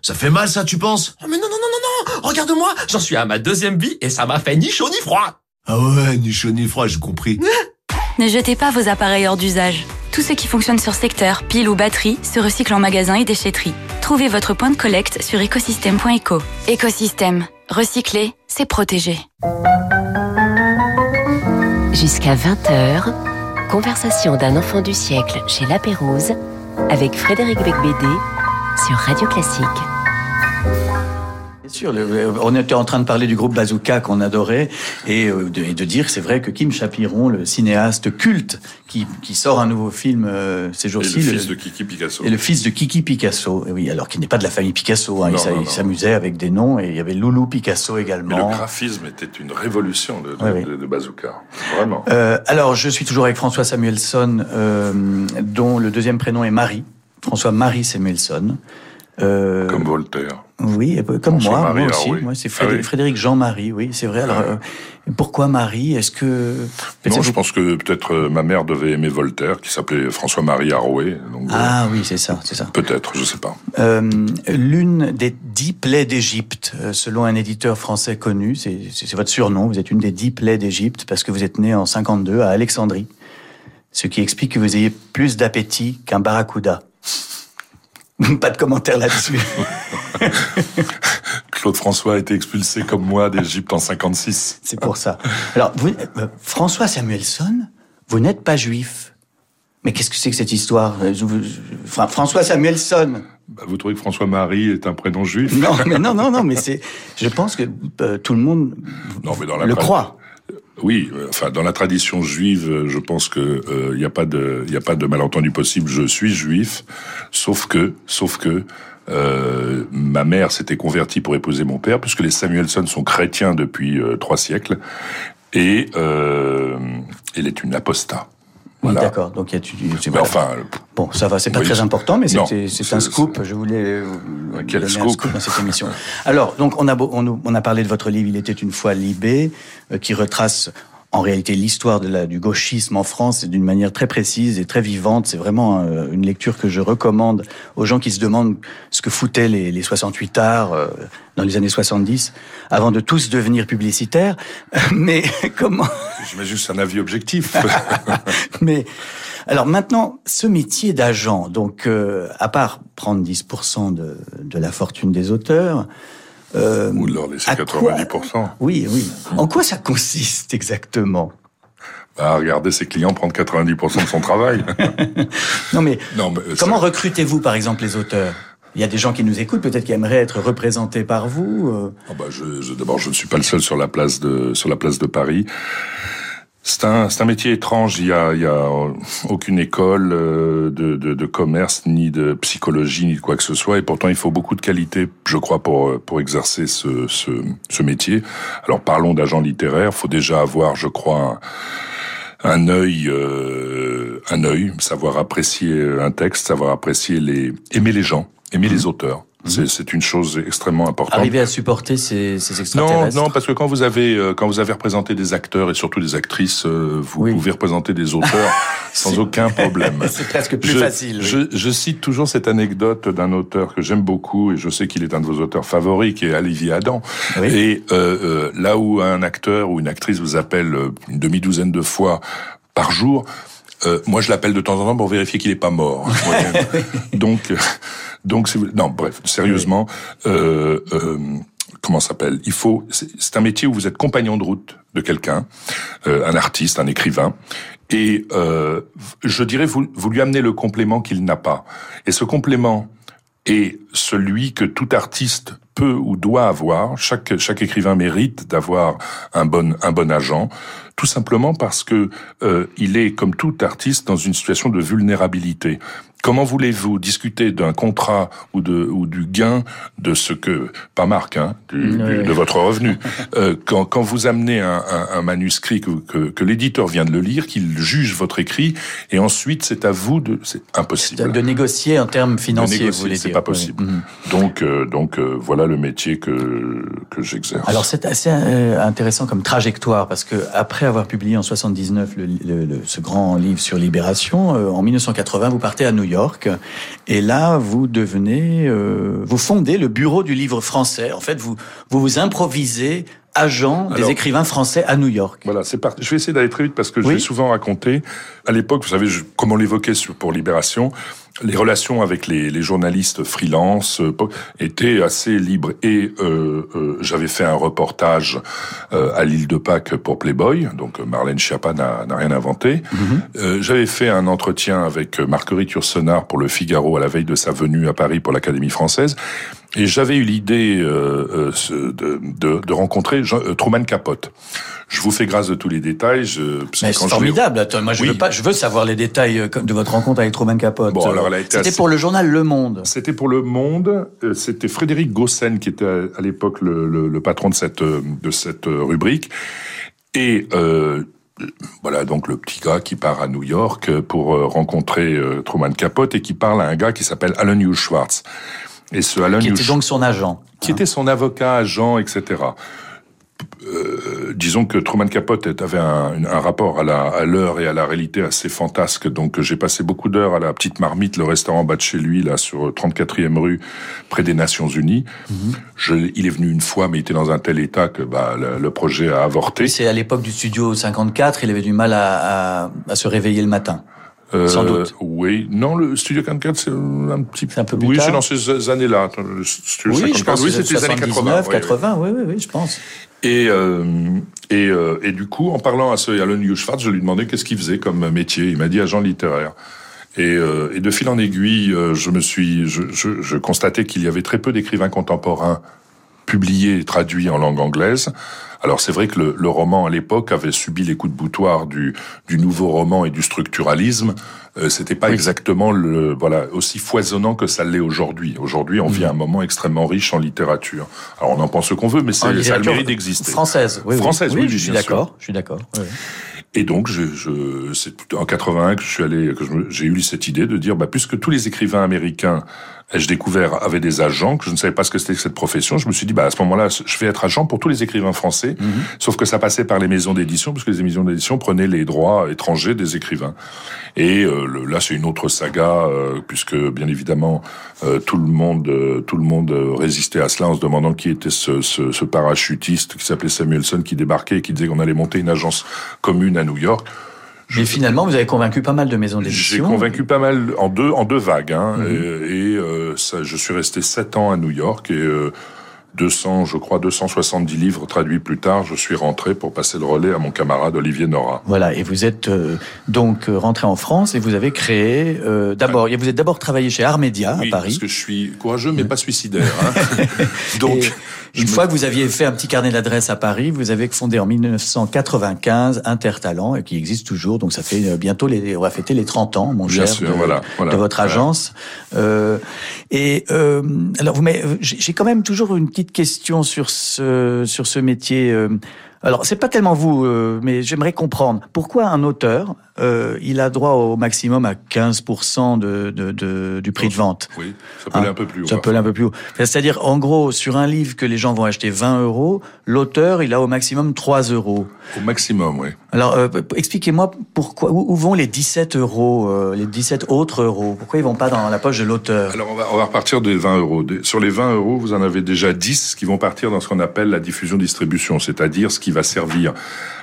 Ça fait mal, ça, tu penses? Oh, Mais non, non, non, non, non Regarde-moi, j'en suis à ma deuxième vie et ça m'a fait ni chaud ni froid Ah ouais, ni chaud ni froid, j'ai compris. ne jetez pas vos appareils hors d'usage. Tout ce qui fonctionne sur secteur, pile ou batterie, se recycle en magasin et déchetterie. Trouvez votre point de collecte sur écosystème.eco. Écosystème. Recycler, c'est protéger. Jusqu'à 20h, conversation d'un enfant du siècle chez La Pérouse avec Frédéric Becbédé sur Radio Classique. Bien sûr, on était en train de parler du groupe Bazooka qu'on adorait et de, et de dire, c'est vrai que Kim Chapiron, le cinéaste culte, qui, qui sort un nouveau film euh, ces jours-ci, Et le, fils de Kiki Picasso. et le fils de Kiki Picasso, Et oui, alors qu'il n'est pas de la famille Picasso, hein, Non, il s'amusait avec des noms et il y avait Loulou Picasso Mais le également. graphisme était une révolution de, de, Oui, oui. de- de Bazooka. Vraiment. Euh, alors, je suis toujours avec François Samuelson, euh, dont le deuxième prénom est Marie. François Marie Samuelson. Euh, Comme Voltaire. Oui, comme moi, moi aussi. Moi, c'est Ah Frédéric, oui. Frédéric Jean-Marie, oui, c'est vrai. Alors, Ah. euh, pourquoi Marie? Est-ce que Non, vous- je pense que peut-être euh, ma mère devait aimer Voltaire, qui s'appelait François-Marie Arouet. Donc, euh, Ah oui, c'est ça, c'est ça. Peut-être, je sais pas. Euh, L'une des dix plaies d'Égypte, selon un éditeur français connu, c'est votre surnom. Vous êtes une des dix plaies d'Égypte parce que vous êtes né en 52 à Alexandrie, ce qui explique que vous ayez plus d'appétit qu'un barracuda. Pas de commentaire là-dessus. Claude François a été expulsé comme moi d'Égypte en 56. C'est pour ça. Alors, vous, euh, François Samuelson, vous n'êtes pas juif. Mais qu'est-ce que c'est que cette histoire? Euh, Fra- François Samuelson. Bah, vous trouvez que François-Marie est un prénom juif Non, mais non, non, non, mais c'est. Je pense que euh, tout le monde Non, mais dans la le croit. Oui, euh, enfin dans la tradition juive, euh, je pense que il n'y a pas de il a pas de malentendu possible. Je suis juif, sauf que sauf que euh, ma mère s'était convertie pour épouser mon père, puisque les Samuelson sont chrétiens depuis euh, trois siècles, et euh, elle est une apostat. Oui, d'accord. Donc, il y a tu. c'est- Mais voilà. enfin, Bon, ça va, c'est pas Oui, très important, mais c'est- un scoop. Je voulais vous Quel donner un scoop scoop dans cette émission. Alors, donc, on a, beau- on, nous- on a parlé de votre livre Il était une fois Libé, euh, qui retrace en réalité l'histoire du gauchisme en France et d'une manière très précise et très vivante. C'est vraiment euh, une lecture que je recommande aux gens qui se demandent ce que foutaient les, les 68 arts euh, dans les années 70, avant de tous devenir publicitaires. Mais comment j'imagine c'est un avis objectif. mais alors maintenant, ce métier d'agent, donc euh, à part prendre 10% de, de la fortune des auteurs, euh, Ou de leur laisser à quoi- 90%. Oui, oui. En quoi ça consiste exactement? À regarder ses clients prendre 90% de son travail. Non, mais non, mais comment ça- recrutez-vous, par exemple, les auteurs? Il y a des gens qui nous écoutent, peut-être qui aimeraient être représentés par vous. euh. Ah bah, je, je- D'abord, je ne suis pas le seul sur la place de sur la place de Paris. C'est un c'est un métier étrange. Il y a il y a aucune école euh, de, de de commerce ni de psychologie ni de quoi que ce soit. Et pourtant, il faut beaucoup de qualité, je crois, pour euh, pour exercer ce ce, ce métier. Alors parlons d'agent littéraire. Il faut déjà avoir, je crois. Un, un œil, euh, un œil, savoir apprécier un texte, savoir apprécier les, aimer les gens, aimer les auteurs. C'est, une chose extrêmement importante. Arriver à supporter ces, ces Non, extraterrestres non, parce que quand vous avez euh, quand vous avez représenté des acteurs et surtout des actrices, euh, vous Oui. pouvez représenter des auteurs sans aucun problème. C'est presque plus je, facile. oui. Je, je cite toujours cette anecdote d'un auteur que j'aime beaucoup et je sais qu'il est un de vos auteurs favoris, qui est Olivier Adam. Oui. Et euh, euh, là où un acteur ou une actrice vous appelle une demi-douzaine de fois par jour, euh, moi je l'appelle de temps en temps pour vérifier qu'il est pas mort. Ouais. donc, euh, donc non, bref, sérieusement. Euh, euh, comment ça s'appelle? Il faut. C'est c'est un métier où vous êtes compagnon de route de quelqu'un, euh, un artiste, un écrivain, et euh, je dirais vous vous lui amenez le complément qu'il n'a pas. Et ce complément est celui que tout artiste peut ou doit avoir, chaque, chaque écrivain mérite d'avoir un bon, un bon agent, tout simplement parce que euh, il est, comme tout artiste, dans une situation de vulnérabilité. Comment voulez-vous discuter d'un contrat ou, de, ou du gain de ce que, pas Marc, hein, du, de votre revenu, euh, quand, quand vous amenez un, un, un manuscrit que, que, que l'éditeur vient de le lire, qu'il juge votre écrit, et ensuite c'est à vous de, c'est impossible. De négocier en termes financiers, vous voulez C'est dire. pas possible. Oui. Mhm. Donc, euh, donc euh, voilà le métier que que j'exerce. Alors c'est assez euh, intéressant comme trajectoire parce que après avoir publié en 79 le, le, le, ce grand livre sur Libération, euh, en 1980 vous partez à New York et là vous devenez, euh, vous fondez le bureau du livre français. En fait vous vous, vous improvisez agent des Alors- écrivains français à New York. Voilà, c'est parti. Je vais essayer d'aller très vite parce que je l'ai souvent raconté. À l'époque, vous savez, je, comme on l'évoquait pour Libération, les relations avec les, les journalistes freelance euh, étaient assez libres. Et euh, euh, j'avais fait un reportage euh, à l'île de Pâques pour Playboy, donc euh, Marlène Schiappa n'a rien inventé. Euh, j'avais fait un entretien avec Marguerite Yourcenar pour Le Figaro à la veille de sa venue à Paris pour l'Académie française. Et j'avais eu l'idée euh, euh, de, de, de rencontrer Jean- euh, Truman Capote. Je vous fais grâce de tous les détails. Je, c'est formidable. Attends, moi, je Oui. veux pas, je veux savoir les détails euh, de votre rencontre avec Truman Capote. Bon, alors, elle a été C'était assez- pour le journal Le Monde. C'était pour Le Monde. C'était Frédéric Gossen qui était à, à l'époque le, le, le patron de cette de cette rubrique. Et euh, voilà donc le petit gars qui part à New York pour rencontrer Truman Capote et qui parle à un gars qui s'appelle Alan Hugh Schwartz. Et ce Alan Qui était donc son agent. qui était son avocat, agent, etc. Euh, disons que Truman Capote avait un, rapport à l'heure et à la réalité assez fantasque. Donc j'ai passé beaucoup d'heures à la petite marmite, le restaurant en bas de chez lui, là sur 34e rue, près des Nations Unies. Je, il est venu une fois, mais il était dans un tel état que bah, le, le projet a avorté. C'est à l'époque du studio 54, il avait du mal à, à, à se réveiller le matin. Sans doute. Oui, non, le Studio 54, c'est un petit C'est un peu plus Oui, c'est dans ces années-là. Oui, je 54, pense oui, c'était les années 80. 79, oui, oui. 80, oui, oui, oui, je pense. Et, euh, et, euh, et du coup, en parlant à ce Alan Schwartz, je lui demandais qu'est-ce qu'il faisait comme métier. Il m'a dit agent littéraire. Et, euh, et de fil en aiguille, euh, je me suis, je, je, je constatais qu'il y avait très peu d'écrivains contemporains publiés et traduits en langue anglaise. Alors c'est vrai que le, le roman à l'époque avait subi les coups de boutoir du, du nouveau roman et du structuralisme. Euh, C'était pas Oui. exactement le voilà aussi foisonnant que ça l'est aujourd'hui. Aujourd'hui, on vit un moment extrêmement riche en littérature. Alors on en pense ce qu'on veut, mais ça a le mérite d'exister. Française, oui, oui. Française, oui, je suis d'accord, je suis d'accord. Et donc, je, je, c'est en 81 que je suis allé, que j'ai eu cette idée de dire, bah, puisque tous les écrivains américains, ai-je découvert, avaient des agents, que je ne savais pas ce que c'était que cette profession, je me suis dit, bah, à ce moment-là, je vais être agent pour tous les écrivains français, sauf que ça passait par les maisons d'édition, puisque les maisons d'édition prenaient les droits étrangers des écrivains. Et euh, le- là, c'est une autre saga, euh, puisque bien évidemment, euh, tout le monde, euh, tout le monde euh, résistait à cela en se demandant qui était ce, ce, ce parachutiste qui s'appelait Samuelson, qui débarquait et qui disait qu'on allait monter une agence commune à New York. Mais finalement, vous avez convaincu pas mal de maisons J'ai d'édition. convaincu pas mal en deux en deux vagues, hein, Mhm. et, et, euh, ça, je suis resté sept ans à New York et euh, 200, je crois 270 livres traduits plus tard, je suis rentré pour passer le relais à mon camarade Olivier Nora. Voilà, et vous êtes euh, donc euh, rentré en France et vous avez créé euh, d'abord, vous êtes d'abord travaillé chez Armédia Oui, à parce Paris. que je suis courageux mais pas suicidaire. Hein. Donc, une me- fois que vous aviez fait un petit carnet d'adresses à Paris, vous avez fondé en 1995 Intertalent, et qui existe toujours. Donc ça fait euh, bientôt les, on va fêter les 30 ans, mon Bien cher, sûr, de, voilà, voilà, de votre voilà. agence. Euh, et euh, alors, vous j'ai j'ai quand même toujours une petite question sur ce sur ce métier. Alors, c'est pas tellement vous, euh, mais j'aimerais comprendre pourquoi un auteur, euh, il a droit au maximum à 15% de, de, de, du prix de vente. Oui, ça peut aller Ah, un peu plus haut. Ça peut aller un peu plus haut. C'est-à-dire, en gros, sur un livre que les gens vont acheter 20 euros, l'auteur, il a au maximum 3 euros. Au maximum, oui. Alors, euh, expliquez-moi pourquoi, où, où vont les 17 euros, les 17 autres euros? Pourquoi ils vont pas dans la poche de l'auteur? Alors on va, on va repartir des 20 euros. Sur les 20 euros, vous en avez déjà 10 qui vont partir dans ce qu'on appelle la diffusion-distribution, c'est-à-dire ce qui va servir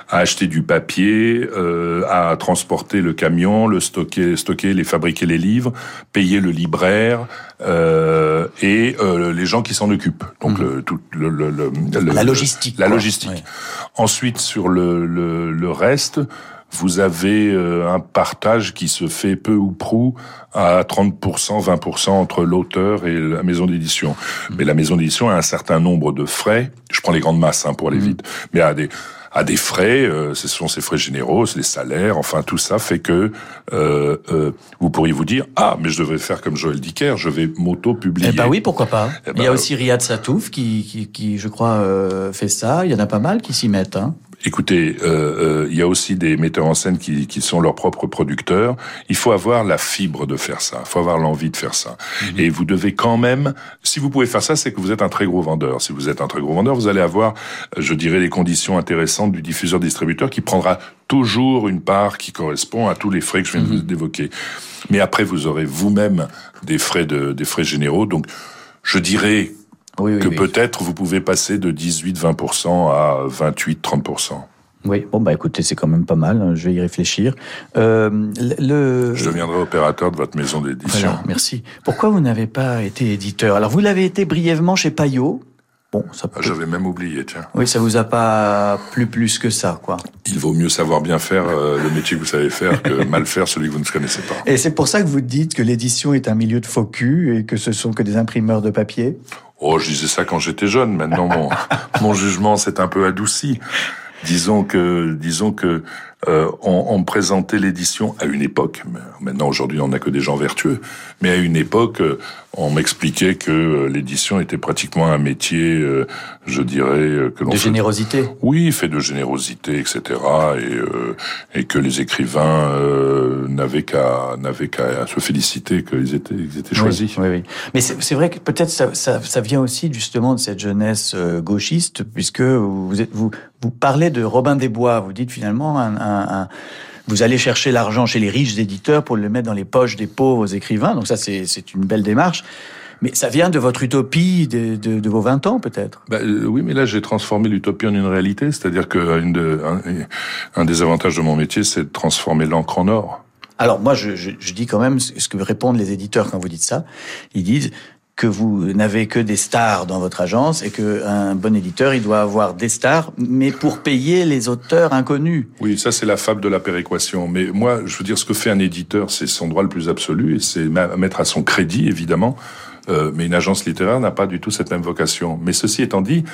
à acheter du papier, euh, à transporter le camion, le stocker, stocker, les fabriquer les livres, payer le libraire euh, et euh, les gens qui s'en occupent. Donc le, tout, le, le- le- le- La logistique, La logistique. Ouais. Ensuite, sur le, le reste, vous avez euh, un partage qui se fait peu ou prou à 30%, 20% entre l'auteur et la maison d'édition. Mmh. Mais la maison d'édition a un certain nombre de frais. Je prends les grandes masses hein, pour aller mmh. vite. Mais à des à des frais, euh, ce sont ces frais généraux, les salaires, enfin tout ça fait que euh, euh, vous pourriez vous dire ah mais je devrais faire comme Joël Dicker, je vais m'auto-publier. Eh ben oui, pourquoi pas. Eh il y a ben, aussi Riyad Satouf qui, qui, qui je crois euh, fait ça. Il y en a pas mal qui s'y mettent. Hein. Écoutez, euh, euh, il y a aussi des metteurs en scène qui, qui, sont leurs propres producteurs. Il faut avoir la fibre de faire ça. Il faut avoir l'envie de faire ça. Mhm. Et vous devez quand même, si vous pouvez faire ça, c'est que vous êtes un très gros vendeur. Si vous êtes un très gros vendeur, vous allez avoir, je dirais, les conditions intéressantes du diffuseur-distributeur qui prendra toujours une part qui correspond à tous les frais que je viens mhm. d'évoquer. Mais après, vous aurez vous-même des frais de, des frais généraux. Donc, je dirais que peut-être vous pouvez passer de 18-20% à 28-30%. Oui, bon bah écoutez, c'est quand même pas mal. Hein, je vais y réfléchir. Euh, le... Je deviendrai opérateur de votre maison d'édition. Voilà, merci. Pourquoi vous n'avez pas été éditeur? Alors vous l'avez été brièvement chez Payot. Bon, ça ah, J'avais même oublié, tiens. Oui, ça vous a pas plu plus que ça, quoi. Il vaut mieux savoir bien faire euh, le métier que vous savez faire que mal faire celui que vous ne connaissez pas. Et c'est pour ça que vous dites que l'édition est un milieu de faux cul et que ce sont que des imprimeurs de papier? Oh, je disais ça quand j'étais jeune. Maintenant, mon, mon jugement s'est un peu adouci. Disons que, disons que euh, on, on, présentait l'édition à une époque. Maintenant, aujourd'hui, on n'a que des gens vertueux. Mais à une époque, euh, on m'expliquait que euh, l'édition était pratiquement un métier, euh, je dirais, que l'on de générosité. Oui, fait de générosité, etc. Et, et que les écrivains n'avaient qu'à n'avaient qu'à se féliciter qu'ils étaient ils étaient choisis. Oui, oui, Mais c'est vrai que peut-être ça, ça, ça, vient aussi justement de cette jeunesse gauchiste, puisque vous êtes, vous vous parlez de Robin des Bois. Vous dites finalement un, un vous allez chercher l'argent chez les riches éditeurs pour le mettre dans les poches des pauvres écrivains. Donc ça, c'est une belle démarche. Mais ça vient de votre utopie de, de, vos 20 ans, peut-être? Bah, euh, Oui, mais là, j'ai transformé l'utopie en une réalité. C'est-à-dire que une de, un, des avantages de mon métier, c'est de transformer l'encre en or. Alors moi, je, je, je, dis quand même ce que répondent les éditeurs quand vous dites ça. Ils disent que vous n'avez que des stars dans votre agence et que un bon éditeur, il doit avoir des stars, mais pour payer les auteurs inconnus. Oui, ça c'est la fable de la péréquation. Mais moi, je veux dire, ce que fait un éditeur, c'est son droit le plus absolu et c'est mettre à son crédit, évidemment. Euh, mais une agence littéraire n'a pas du tout cette même vocation. Mais ceci étant dit,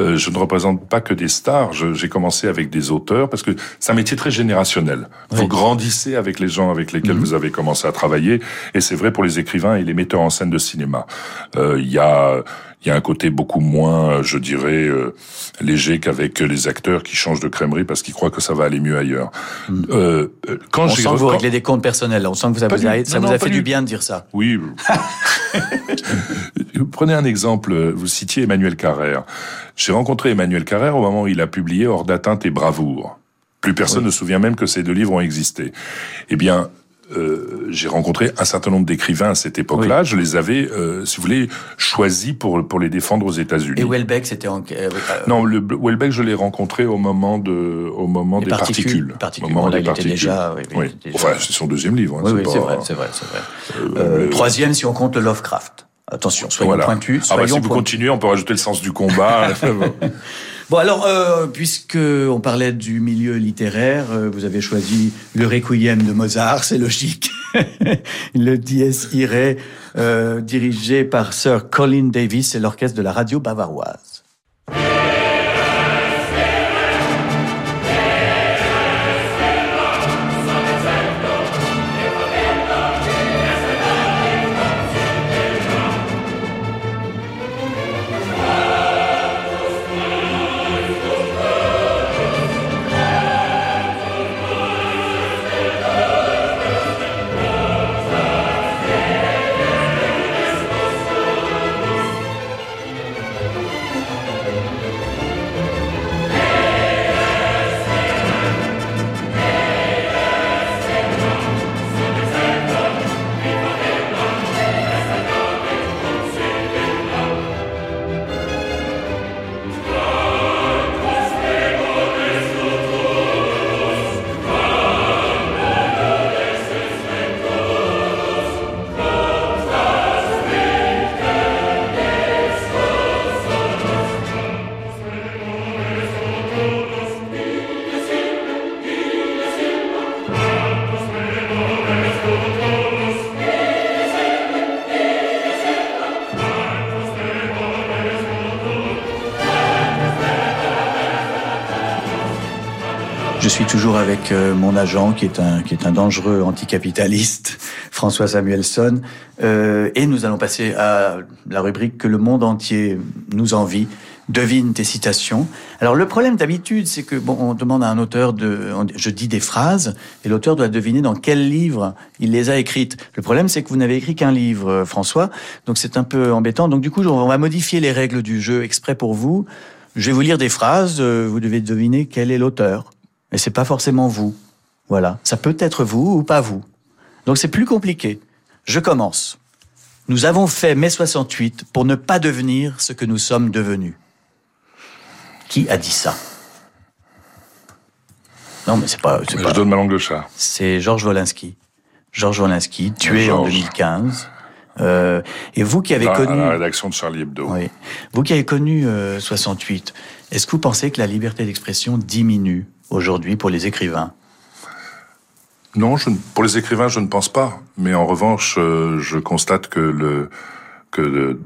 euh, je ne représente pas que des stars. J'ai commencé avec des auteurs parce que c'est un métier très générationnel. Vous grandissez avec les gens avec lesquels mhm. vous avez commencé à travailler, et c'est vrai pour les écrivains et les metteurs en scène de cinéma. Euh, il y a il y a un côté beaucoup moins, je dirais, euh, léger qu'avec les acteurs qui changent de crèmerie parce qu'ils croient que ça va aller mieux ailleurs. Mhm. Euh, quand on sent que vous réglez des comptes personnels, on sent que vous avez, ça vous a fait du bien de dire ça. Oui. Prenez un exemple, vous citiez Emmanuel Carrère. J'ai rencontré Emmanuel Carrère au moment où il a publié Hors d'atteinte et bravoure. Plus personne ne se souvient même que ces deux livres ont existé. Eh bien, euh, j'ai rencontré un certain nombre d'écrivains à cette époque-là. Je les avais, euh, si vous voulez, choisis pour pour les défendre aux États-Unis. Et Welbeck, c'était en... Euh, non, le Welbeck, je l'ai rencontré au moment de au moment des particules. particules. Au moment des particules. Déjà, oui, oui. Enfin, c'est son deuxième livre. Hein, oui, c'est vrai, c'est vrai, c'est vrai. troisième, si on compte le Lovecraft. Attention, soyons voilà. pointus. Ah bah, si vous continuez, on peut rajouter le sens du combat. bon alors, euh, puisque on parlait du milieu littéraire, euh, vous avez choisi le Requiem de Mozart, c'est logique. le Dies Irae, euh, dirigé par Sir Colin Davis et l'orchestre de la radio bavaroise. Mon agent, qui est un qui est un dangereux anticapitaliste, François Samuelson, euh, et nous allons passer à la rubrique que le monde entier nous envie. Devine tes citations. Alors le problème d'habitude, c'est que bon, on demande à un auteur de, je dis des phrases, et l'auteur doit deviner dans quel livre il les a écrites. Le problème, c'est que vous n'avez écrit qu'un livre, euh, François, donc c'est un peu embêtant. Donc du coup, on va modifier les règles du jeu exprès pour vous. Je vais vous lire des phrases, euh, vous devez deviner quel est l'auteur. Mais c'est pas forcément vous. Voilà. Ça peut être vous ou pas vous. Donc c'est plus compliqué. Je commence. Nous avons fait mai 68 pour ne pas devenir ce que nous sommes devenus. Qui a dit ça? Non, mais c'est pas. Je donne ma langue de chat. C'est Georges Wolinski. Georges Wolinski, tué en 2015. Euh, et vous qui avez Dans- connu à la rédaction de Charlie Hebdo. oui. Vous qui avez connu euh, 68, est-ce que vous pensez que la liberté d'expression diminue aujourd'hui pour les écrivains? Non, pour les écrivains, je ne pense pas. Mais en revanche, euh, je constate que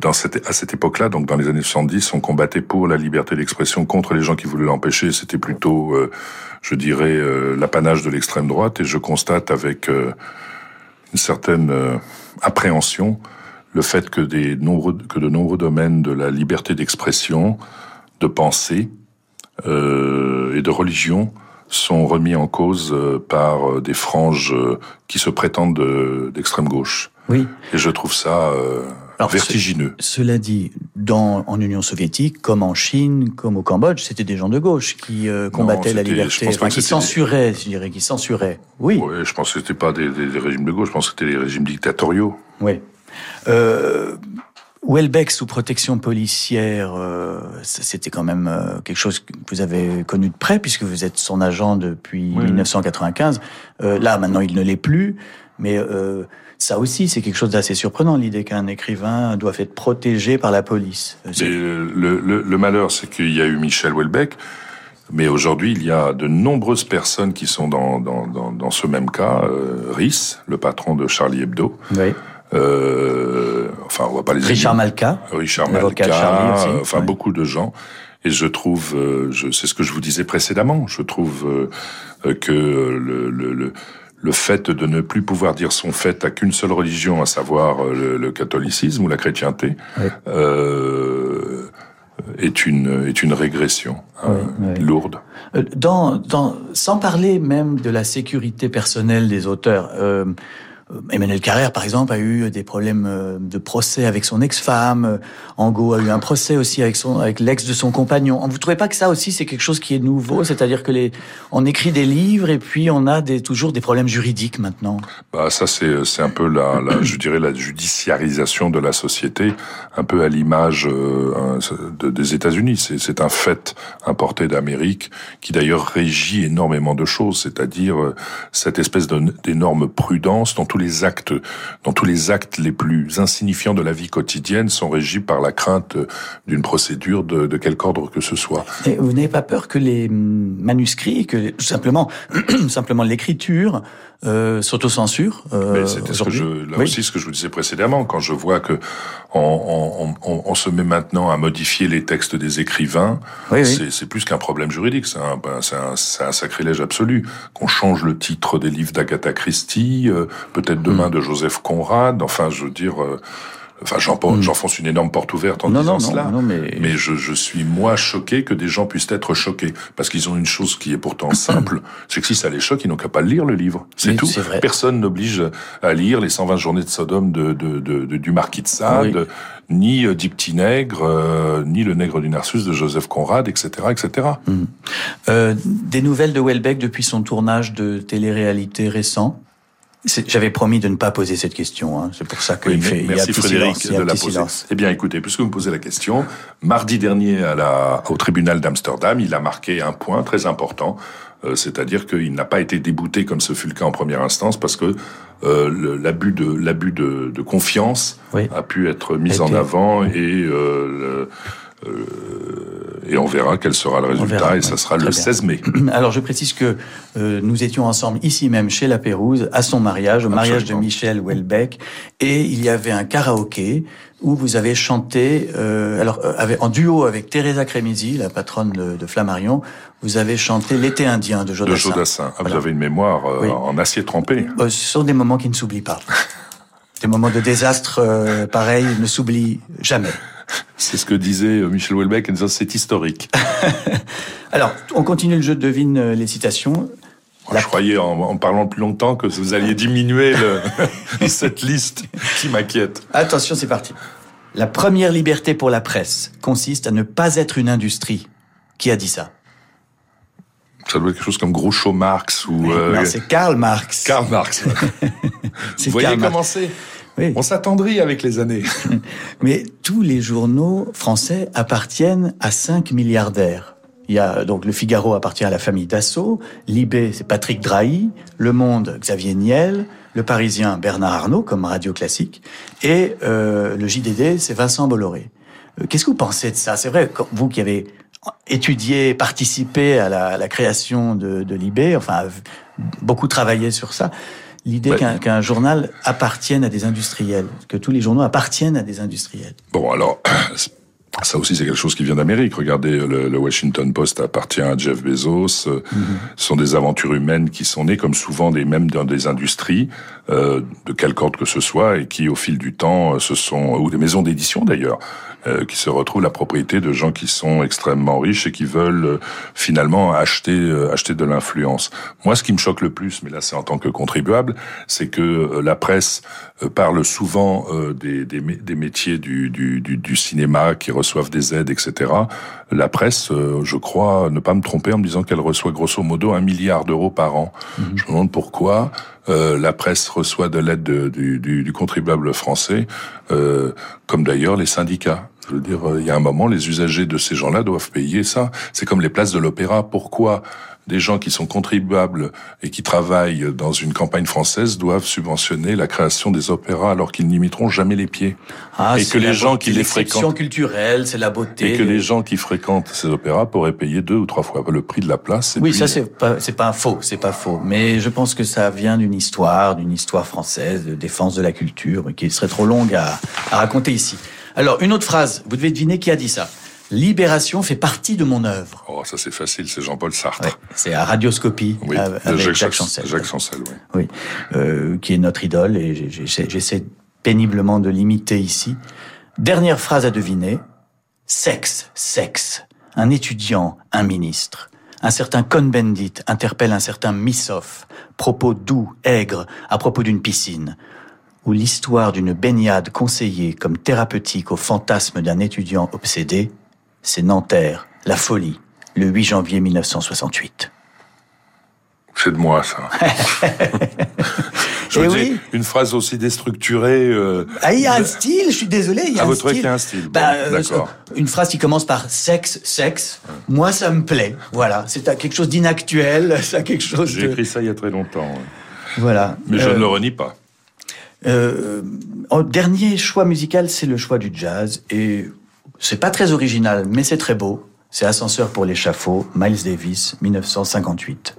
dans cette, à cette époque-là, donc dans les années 70, on combattait pour la liberté d'expression contre les gens qui voulaient l'empêcher. C'était plutôt, euh, je dirais, euh, l'apanage de l'extrême droite. Et je constate avec une certaine appréhension le fait que, des nombreux, que de nombreux domaines de la liberté d'expression, de pensée et de religion sont remis en cause euh, par euh, des franges euh, qui se prétendent de- d'extrême gauche. Oui. Et je trouve ça euh, Alors, vertigineux. ce- cela dit, dans, en Union soviétique, comme en Chine, comme au Cambodge, c'était des gens de gauche qui euh, combattaient la liberté, enfin, qui des- censuraient, je dirais, qui censuraient. Oui, Ouais, je pense que c'était pas des, des- des régimes de gauche, je pense que c'était des régimes dictatoriaux. oui. Euh, Welbeck sous protection policière, euh, c'était quand même euh, quelque chose que vous avez connu de près puisque vous êtes son agent depuis Oui. 1995. Euh, là, maintenant, il ne l'est plus, mais euh, ça aussi, c'est quelque chose d'assez surprenant, l'idée qu'un écrivain doit être protégé par la police. Euh, le, le- le malheur, c'est qu'il y a eu Michel Houellebecq, mais aujourd'hui, il y a de nombreuses personnes qui sont dans, dans, dans, dans ce même cas. Euh, Rhys, le patron de Charlie Hebdo. Oui. Euh, enfin, on va pas les Richard. Malka. Richard Malka, aussi, enfin ouais. beaucoup de gens. Et je trouve, euh, c'est ce que je vous disais précédemment, je trouve euh, euh, que le, le, le, le fait de ne plus pouvoir dire son fait à qu'une seule religion, à savoir le, catholicisme ou la chrétienté, Ouais. euh, est une est une régression hein, lourde. Dans, dans, sans parler même de la sécurité personnelle des auteurs, euh, Emmanuel Carrère, par exemple, a eu des problèmes euh, de procès avec son ex-femme. Euh, Angot a eu un procès aussi avec son, avec l'ex de son compagnon. Vous trouvez pas que ça aussi c'est quelque chose qui est nouveau, c'est-à-dire que les, on écrit des livres et puis on a toujours des problèmes juridiques maintenant. Bah ça c'est c'est un peu la, je dirais la judiciarisation de la société, un peu à l'image euh, de- des États-Unis. C'est c'est un fait importé d'Amérique qui d'ailleurs régit énormément de choses, c'est-à-dire euh, cette espèce d'énorme prudence dans tous les actes, dans tous les actes les plus insignifiants de la vie quotidienne sont régis par la crainte d'une procédure de, quelque ordre que ce soit. Vous n'avez pas peur que les manuscrits, que simplement, simplement l'écriture euh, s'autocensure euh, c'était ce que je, là Oui. aussi ce que je vous disais précédemment, quand je vois que on, on, on, on se met maintenant à modifier les textes des écrivains, Oui, c'est plus qu'un problème juridique, c'est un, ben, un, un sacrilège absolu. Qu'on change le titre des livres d'Agatha Christie, euh, peut-être Hmm. demain de Joseph Conrad, enfin je veux dire, euh, enfin j'en- j'enfonce une énorme porte ouverte en. Non, disant non, non, cela. non, mais- mais je, je suis moi choqué que des gens puissent être choqués parce qu'ils ont une chose qui est pourtant simple, c'est que si ça les choque, ils n'ont qu'à pas lire le livre, c'est tout. Personne n'oblige à lire les 120 journées de Sodome de, de, de, de- du marquis de Sade, Oui. ni euh, Dix petits nègres, euh, ni le nègre du Narcisse de Joseph Conrad, etc., etc. Euh, des nouvelles de Welbeck depuis son tournage de télé-réalité récent? J'avais promis de ne pas poser cette question, hein. c'est pour ça qu'il Oui, fait. il y a un merci petit Frédéric silence, de la poser. silence. Eh bien, écoutez, puisque vous me posez la question, mardi dernier à la, au tribunal d'Amsterdam, il a marqué un point très important, euh, c'est-à-dire qu'il n'a pas été débouté comme ce fut le cas en première instance, parce que euh, l'abus de l'abus de, de confiance Oui. a pu être mis en avant et euh, le- et on verra quel sera le résultat, verra, et ça sera le bien. 16 mai. Alors je précise que euh, nous étions ensemble ici même chez La Pérouse à son mariage, au mariage de. Michel Houellebecq, et il y avait un karaoké où vous avez chanté, euh, alors euh, avec, en duo avec Teresa Crémisi, la patronne de, de Flammarion, vous avez chanté L'été indien de De Jodassin. Jodassin. Ah, Voilà. Vous avez une mémoire euh, Oui. en acier trempé. Euh, ce sont des moments qui ne s'oublient pas. des moments de désastre euh, pareils ne s'oublient jamais. C'est ce que disait euh, Michel Houellebecq en disant c'est historique. Alors, on continue le jeu de devine euh, les citations. Je croyais, en, en parlant plus longtemps, que vous alliez diminuer le- cette liste qui m'inquiète. Attention, c'est parti. La première liberté pour la presse consiste à ne pas être une industrie. Qui a dit ça? Ça doit être quelque chose comme Groucho Marx ou euh, Non, c'est Karl Marx. Karl Marx. Vous voyez comment c'est? Oui. On s'attendrit avec les années. Mais tous les journaux français appartiennent à cinq milliardaires. Il y a donc le Figaro appartient à la famille Dassault, Libé c'est Patrick Drahi, Le Monde Xavier Niel, Le Parisien Bernard Arnault comme radio classique et euh, le JDD c'est Vincent Bolloré. Euh, Qu'est-ce que vous pensez de ça? C'est vrai, vous qui avez étudié, participé à la, à la création de, de Libé, enfin beaucoup travaillé sur ça. L'idée Ouais. qu'un journal appartienne à des industriels, que tous les journaux appartiennent à des industriels. Bon, alors, ça aussi, c'est quelque chose qui vient d'Amérique. Regardez, le, le Washington Post appartient à Jeff Bezos. Euh, Ce sont des aventures humaines qui sont nées, comme souvent, des, même dans des industries, euh, de quelque ordre que ce soit, et qui, au fil du temps, euh, se sont, ou des maisons d'édition d'ailleurs, euh, qui se retrouvent la propriété de gens qui sont extrêmement riches et qui veulent euh, finalement acheter euh, acheter de l'influence. Moi, ce qui me choque le plus, mais là c'est en tant que contribuable, c'est que euh, la presse euh, parle souvent euh, des, des, des métiers du, du, du, du cinéma qui reçoivent des aides, etc. La presse, euh, je crois, ne pas me tromper en me disant qu'elle reçoit grosso modo un milliard d'euros par an. Je me demande pourquoi euh, la presse reçoit de l'aide de- du, du, du contribuable français, euh, comme d'ailleurs les syndicats. Je veux dire, euh, il y a un moment, les usagers de ces gens-là doivent payer ça. C'est comme les places de l'opéra. Pourquoi des gens qui sont contribuables et qui travaillent dans une campagne française doivent subventionner la création des opéras alors qu'ils n'y mettront jamais les pieds? Ah, Et c'est que les gens qui les fréquentent- culturelle, c'est la beauté. et que les gens qui fréquentent ces opéras pourraient payer deux ou trois fois le prix de la place. Et Oui, puis- ça c'est pas c'est pas faux, c'est pas faux. Mais je pense que ça vient d'une histoire, d'une histoire française de défense de la culture, qui serait trop longue à, à raconter ici. Alors une autre phrase, vous devez deviner qui a dit ça. Libération fait partie de mon œuvre. Oh, ça c'est facile, c'est Jean-Paul Sartre. Ouais, c'est à Radioscopie Oui, de avec Jacques, Jacques, Chancel. Jacques Chancel, oui. Oui, euh, qui est notre idole et j'essaie péniblement de l'imiter ici. Dernière phrase à deviner. Sexe, sexe. Un étudiant, un ministre. Un certain Cohn-Bendit interpelle un certain Missoff. Propos doux, aigres, à propos d'une piscine. Ou l'histoire d'une baignade conseillée comme thérapeutique au fantasme d'un étudiant obsédé. C'est Nanterre, la folie, le 8 janvier 1968. C'est de moi, ça. Je Eh oui. une phrase aussi déstructurée. euh, Ah, il y a un style, je suis désolé, il y a À un votre style. qu'il y a un style. Bon, Bah, euh, d'accord. Une phrase qui commence par sexe, sexe. Moi, ça me plaît. Voilà, c'est quelque chose d'inactuel, ça a quelque chose J'ai de. écrit ça il y a très longtemps. Voilà. Mais je Euh, ne le renie pas. Euh, dernier choix musical, c'est le choix du jazz et c'est pas très original, mais c'est très beau. C'est Ascenseur pour l'échafaud, Miles Davis, 1958.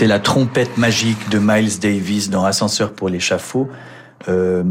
C'était la trompette magique de Miles Davis dans Ascenseur pour l'échafaud. Euh,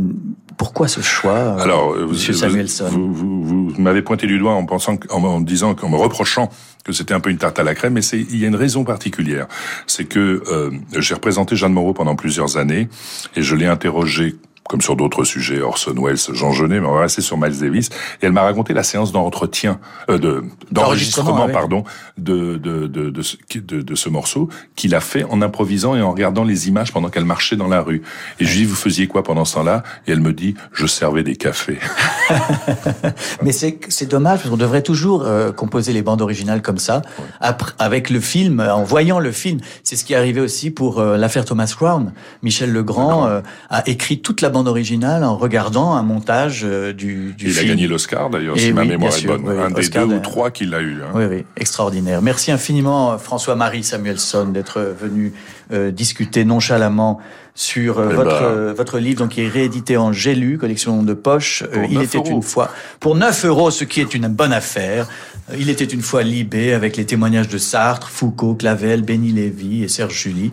pourquoi ce choix, euh, Alors, euh, Monsieur Samuelson Vous, vous, vous, vous m'avez pointé du doigt en pensant, en, disant, en me reprochant que c'était un peu une tarte à la crème, mais c'est, il y a une raison particulière. C'est que euh, j'ai représenté Jeanne Moreau pendant plusieurs années et je l'ai interrogée comme sur d'autres sujets, Orson Welles, Jean Genet, mais on va rester sur Miles Davis. Et elle m'a raconté la séance d'entretien, euh, de, d'enregistrement, ouais. pardon, de, de, de, de, ce, de, de ce morceau qu'il a fait en improvisant et en regardant les images pendant qu'elle marchait dans la rue. Et je lui dis, vous faisiez quoi pendant ce temps-là? Et elle me dit, je servais des cafés. Mais c'est c'est dommage parce qu'on devrait toujours euh, composer les bandes originales comme ça, après, avec le film, en voyant le film. C'est ce qui est arrivé aussi pour euh, l'affaire Thomas Crown. Michel Legrand euh, a écrit toute la bande originale en regardant un montage euh, du, du Il a film. gagné l'Oscar d'ailleurs, Et si ma mémoire est bonne. oui, un des deux de- ou trois qu'il a eu. Hein. Oui, oui, extraordinaire. Merci infiniment François-Marie Samuelson d'être venu euh, discuter nonchalamment sur euh, Eh votre ben. euh, votre livre, donc qui est réédité en J'ai lu, collection de poche. Euh, il 9 était euros. une fois pour 9 euros, ce qui est une bonne affaire. Euh, Il était une fois Libé avec les témoignages de Sartre, Foucault, Clavel, Béni Lévy et Serge Julie.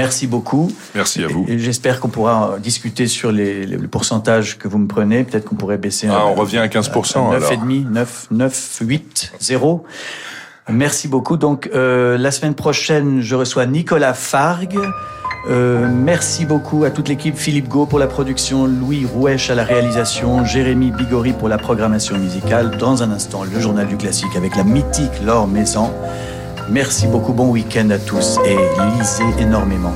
Merci beaucoup. Merci à vous. J'espère qu'on pourra euh, discuter sur les, les- le pourcentage que vous me prenez. Peut-être qu'on pourrait baisser. Ah, un- on revient à 15% alors. 9,5, 9, 9, 8, 0. Merci beaucoup. Donc, euh, la semaine prochaine, je reçois Nicolas Fargue. Euh, merci beaucoup à toute l'équipe. Philippe Gau pour la production, Louis Rouèche à la réalisation, Jérémy Bigori pour la programmation musicale. Dans un instant, le journal du classique avec la mythique Laure Maison. Merci beaucoup. Bon week-end à tous et lisez énormément.